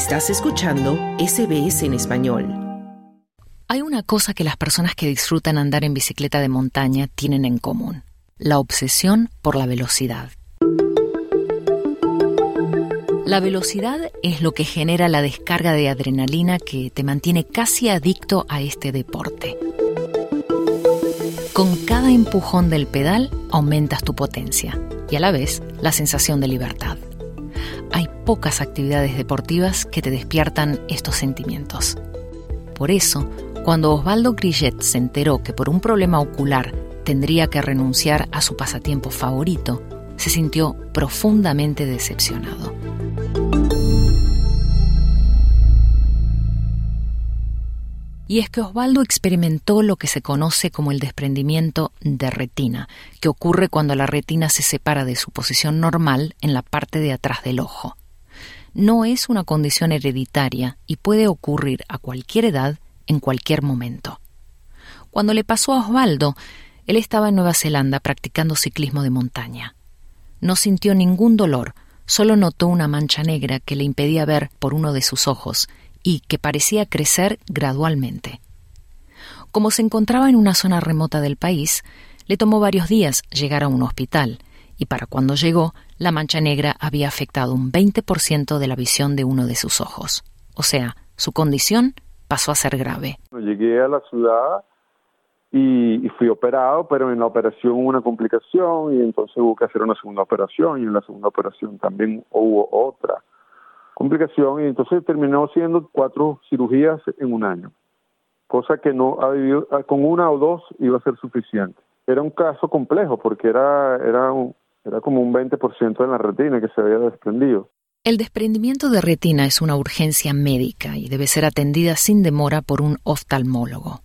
Estás escuchando SBS en español. Hay una cosa que las personas que disfrutan andar en bicicleta de montaña tienen en común, la obsesión por la velocidad. La velocidad es lo que genera la descarga de adrenalina que te mantiene casi adicto a este deporte. Con cada empujón del pedal aumentas tu potencia y a la vez la sensación de libertad. Hay pocas actividades deportivas que te despiertan estos sentimientos. Por eso, cuando Osvaldo Grillet se enteró que por un problema ocular tendría que renunciar a su pasatiempo favorito, se sintió profundamente decepcionado. Y es que Osvaldo experimentó lo que se conoce como el desprendimiento de retina, que ocurre cuando la retina se separa de su posición normal en la parte de atrás del ojo. No es una condición hereditaria y puede ocurrir a cualquier edad, en cualquier momento. Cuando le pasó a Osvaldo, él estaba en Nueva Zelanda practicando ciclismo de montaña. No sintió ningún dolor, solo notó una mancha negra que le impedía ver por uno de sus ojos y que parecía crecer gradualmente. Como se encontraba en una zona remota del país, le tomó varios días llegar a un hospital, y para cuando llegó, la mancha negra había afectado un 20% de la visión de uno de sus ojos. O sea, su condición pasó a ser grave. Llegué a la ciudad y, fui operado, pero en la operación hubo una complicación y entonces hubo que hacer una segunda operación y en la segunda operación también hubo otra complicación y entonces terminó siendo cuatro cirugías en un año, cosa que no ha vivido, ah, con una o dos iba a ser suficiente. Era un caso complejo porque era, era, era como un 20% de la retina que se había desprendido. El desprendimiento de retina es una urgencia médica y debe ser atendida sin demora por un oftalmólogo.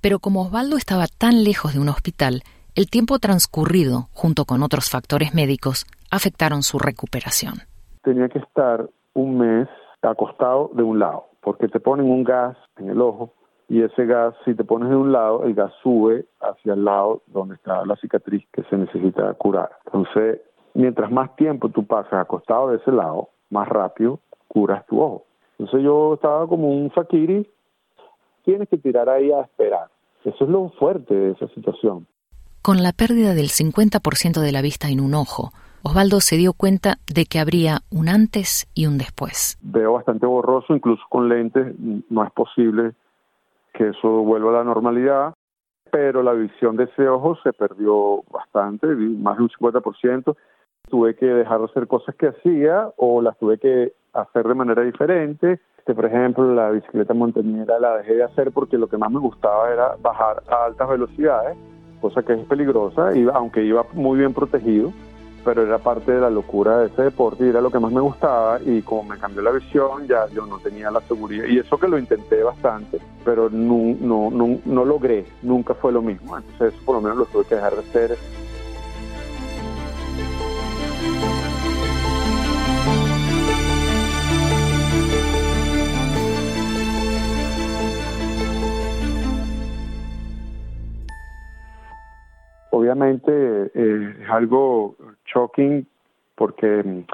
Pero como Osvaldo estaba tan lejos de un hospital, el tiempo transcurrido, junto con otros factores médicos, afectaron su recuperación. Tenía que estar un mes acostado de un lado, porque te ponen un gas en el ojo y ese gas, si te pones de un lado, el gas sube hacia el lado donde está la cicatriz que se necesita curar. Entonces, mientras más tiempo tú pasas acostado de ese lado, más rápido curas tu ojo. Entonces yo estaba como un fakiri, tienes que tirar ahí a esperar. Eso es lo fuerte de esa situación. Con la pérdida del 50% de la vista en un ojo, Osvaldo se dio cuenta de que habría un antes y un después. Veo bastante borroso, incluso con lentes, no es posible que eso vuelva a la normalidad, pero la visión de ese ojo se perdió bastante, más de un 50%. Tuve que dejar de hacer cosas que hacía o las tuve que hacer de manera diferente. Este, por ejemplo, la bicicleta montañera la dejé de hacer porque lo que más me gustaba era bajar a altas velocidades, cosa que es peligrosa, y aunque iba muy bien protegido pero era parte de la locura de ese deporte y era lo que más me gustaba y como me cambió la visión ya yo no tenía la seguridad y eso que lo intenté bastante pero no, no, no, no logré, nunca fue lo mismo, entonces eso por lo menos lo tuve que dejar de hacer obviamente eh, es algo shocking porque mm,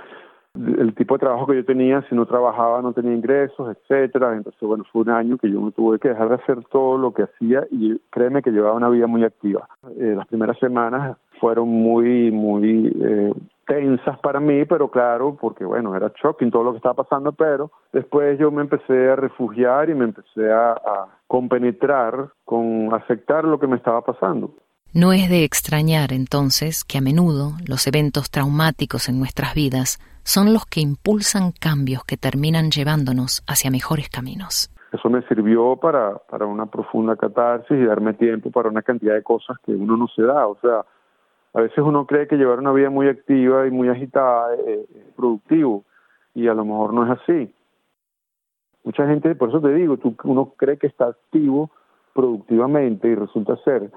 el tipo de trabajo que yo tenía, si no trabajaba no tenía ingresos, etcétera. Entonces, bueno, fue un año que yo me tuve que dejar de hacer todo lo que hacía y créeme que llevaba una vida muy activa. Eh, las primeras semanas fueron muy, muy eh, tensas para mí, pero claro, porque bueno, era shocking todo lo que estaba pasando, pero después yo me empecé a refugiar y me empecé a, a compenetrar con aceptar lo que me estaba pasando. No es de extrañar entonces que a menudo los eventos traumáticos en nuestras vidas son los que impulsan cambios que terminan llevándonos hacia mejores caminos. Eso me sirvió para, para una profunda catarsis y darme tiempo para una cantidad de cosas que uno no se da. O sea, a veces uno cree que llevar una vida muy activa y muy agitada es, productivo y a lo mejor no es así. Mucha gente, por eso te digo, tú, uno cree que está activo productivamente y resulta ser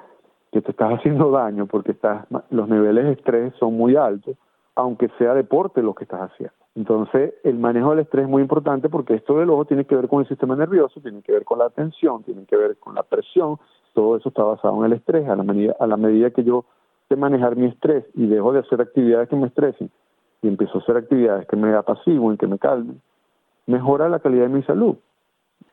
que te estás haciendo daño porque estás, los niveles de estrés son muy altos, aunque sea deporte lo que estás haciendo. Entonces, el manejo del estrés es muy importante porque esto del ojo tiene que ver con el sistema nervioso, tiene que ver con la tensión, tiene que ver con la presión, todo eso está basado en el estrés. A la medida, a la medida que yo sé manejar mi estrés y dejo de hacer actividades que me estresen y empiezo a hacer actividades que me y que me calmen, mejora la calidad de mi salud.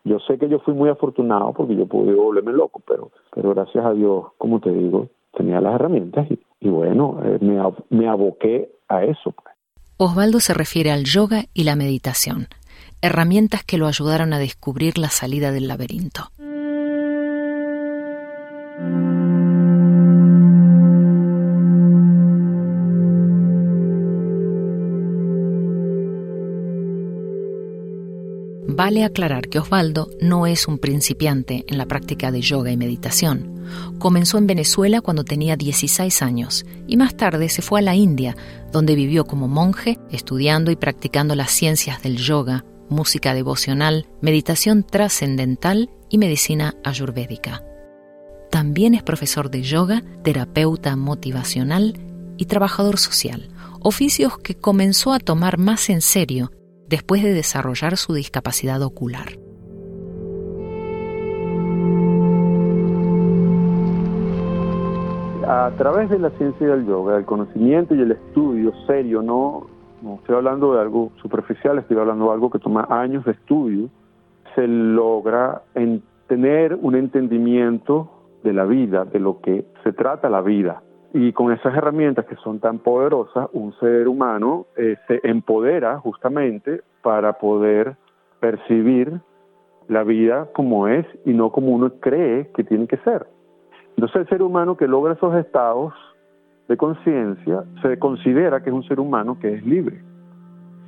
Yo sé que yo fui muy afortunado porque yo pude volverme loco, pero, pero gracias a Dios, como te digo, tenía las herramientas y, bueno, eh, me, me aboqué a eso. Pues. Osvaldo se refiere al yoga y la meditación, herramientas que lo ayudaron a descubrir la salida del laberinto. Vale aclarar que Osvaldo no es un principiante en la práctica de yoga y meditación. Comenzó en Venezuela cuando tenía 16 años y más tarde se fue a la India, donde vivió como monje, estudiando y practicando las ciencias del yoga, música devocional, meditación trascendental y medicina ayurvédica. También es profesor de yoga, terapeuta motivacional y trabajador social, oficios que comenzó a tomar más en serio después de desarrollar su discapacidad ocular. A través de la ciencia del yoga, el conocimiento y el estudio serio, no, estoy hablando de algo superficial, estoy hablando de algo que toma años de estudio, se logra en tener un entendimiento de la vida, de lo que se trata la vida. Y con esas herramientas que son tan poderosas, un ser humano eh, se empodera justamente para poder percibir la vida como es y no como uno cree que tiene que ser. Entonces el ser humano que logra esos estados de conciencia se considera que es un ser humano que es libre.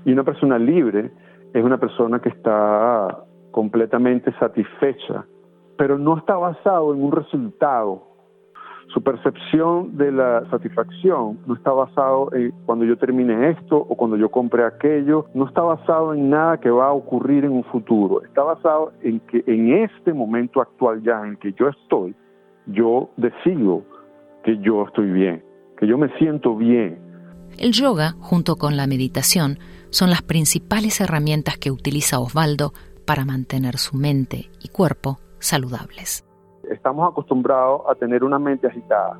Y una persona libre es una persona que está completamente satisfecha, pero no está basado en un resultado su percepción de la satisfacción no está basado en cuando yo termine esto o cuando yo compre aquello, no está basado en nada que va a ocurrir en un futuro, está basado en que en este momento actual ya en que yo estoy, yo decido que yo estoy bien, que yo me siento bien. El yoga, junto con la meditación, son las principales herramientas que utiliza Osvaldo para mantener su mente y cuerpo saludables estamos acostumbrados a tener una mente agitada.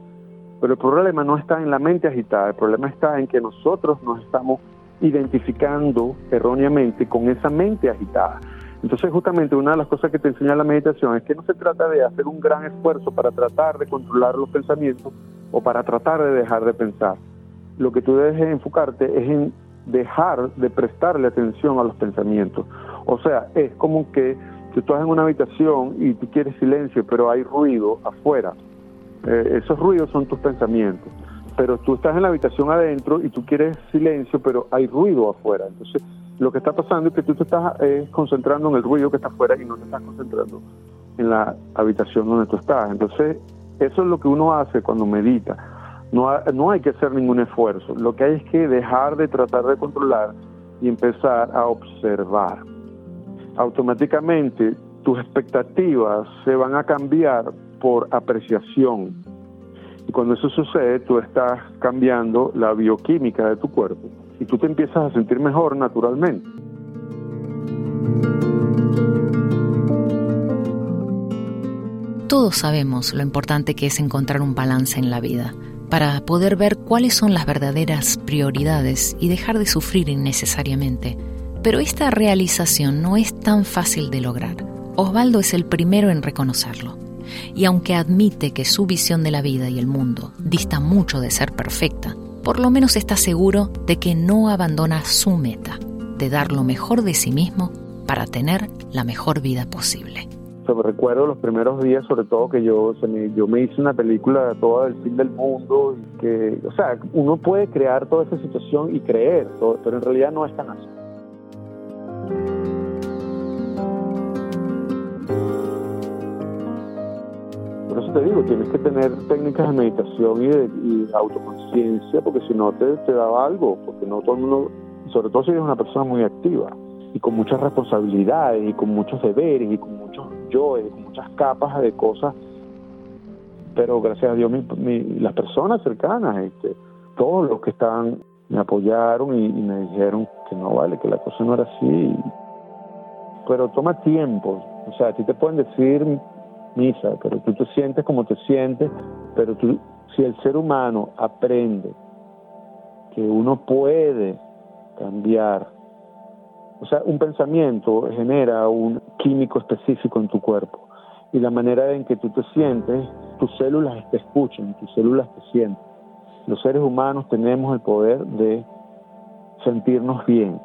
Pero el problema no está en la mente agitada, el problema está en que nosotros nos estamos identificando erróneamente con esa mente agitada. Entonces justamente una de las cosas que te enseña la meditación es que no se trata de hacer un gran esfuerzo para tratar de controlar los pensamientos o para tratar de dejar de pensar. Lo que tú debes enfocarte es en dejar de prestarle atención a los pensamientos. O sea, es como que si tú estás en una habitación y tú quieres silencio, pero hay ruido afuera, eh, esos ruidos son tus pensamientos. Pero tú estás en la habitación adentro y tú quieres silencio, pero hay ruido afuera. Entonces, lo que está pasando es que tú te estás eh, concentrando en el ruido que está afuera y no te estás concentrando en la habitación donde tú estás. Entonces, eso es lo que uno hace cuando medita. No, no hay que hacer ningún esfuerzo. Lo que hay es que dejar de tratar de controlar y empezar a observar automáticamente tus expectativas se van a cambiar por apreciación. Y cuando eso sucede, tú estás cambiando la bioquímica de tu cuerpo y tú te empiezas a sentir mejor naturalmente. Todos sabemos lo importante que es encontrar un balance en la vida para poder ver cuáles son las verdaderas prioridades y dejar de sufrir innecesariamente pero esta realización no es tan fácil de lograr. Osvaldo es el primero en reconocerlo. Y aunque admite que su visión de la vida y el mundo dista mucho de ser perfecta, por lo menos está seguro de que no abandona su meta, de dar lo mejor de sí mismo para tener la mejor vida posible. recuerdo los primeros días, sobre todo que yo, yo me hice una película toda del fin del mundo, y que, o sea, uno puede crear toda esa situación y creer, pero en realidad no es tan así. Te digo, tienes que tener técnicas de meditación y de, autoconciencia, porque si no te, te da algo, porque no todo el mundo, sobre todo si eres una persona muy activa y con muchas responsabilidades y con muchos deberes y con muchos yo, y con muchas capas de cosas, pero gracias a Dios las personas cercanas, este, todos los que estaban me apoyaron y, y, me dijeron que no vale, que la cosa no era así. Pero toma tiempo, o sea, a ti te pueden decir misa, pero tú te sientes como te sientes, pero tú, si el ser humano aprende que uno puede cambiar O sea, un pensamiento genera un químico específico en tu cuerpo y la manera en que tú te sientes, tus células te escuchan, tus células te sienten. Los seres humanos tenemos el poder de sentirnos bien,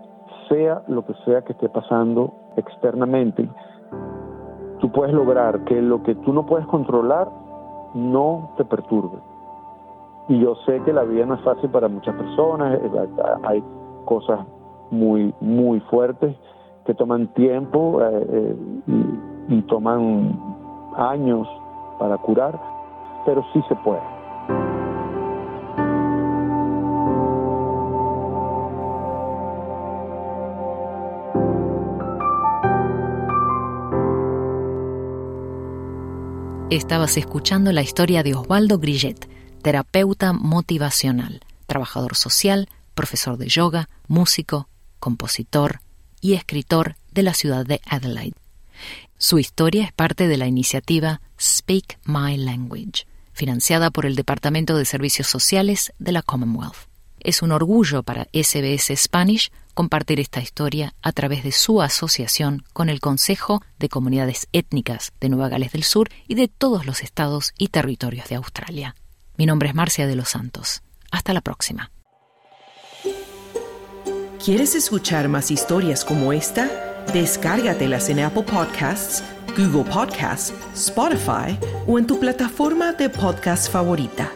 sea lo que sea que esté pasando externamente. Tú puedes lograr que lo que tú no puedes controlar no te perturbe. Y yo sé que la vida no es fácil para muchas personas, eh, hay cosas muy, muy fuertes que toman tiempo eh, eh, y, toman años para curar, pero sí se puede. Estabas escuchando la historia de Osvaldo Grillet, terapeuta motivacional, trabajador social, profesor de yoga, músico, compositor y escritor de la ciudad de Adelaide. Su historia es parte de la iniciativa Speak My Language, financiada por el Departamento de Servicios Sociales de la Commonwealth. Es un orgullo para SBS Spanish compartir esta historia a través de su asociación con el Consejo de Comunidades Étnicas de Nueva Gales del Sur y de todos los estados y territorios de Australia. Mi nombre es Marcia de los Santos. Hasta la próxima. ¿Quieres escuchar más historias como esta? Descárgatelas en Apple Podcasts, Google Podcasts, Spotify o en tu plataforma de podcast favorita.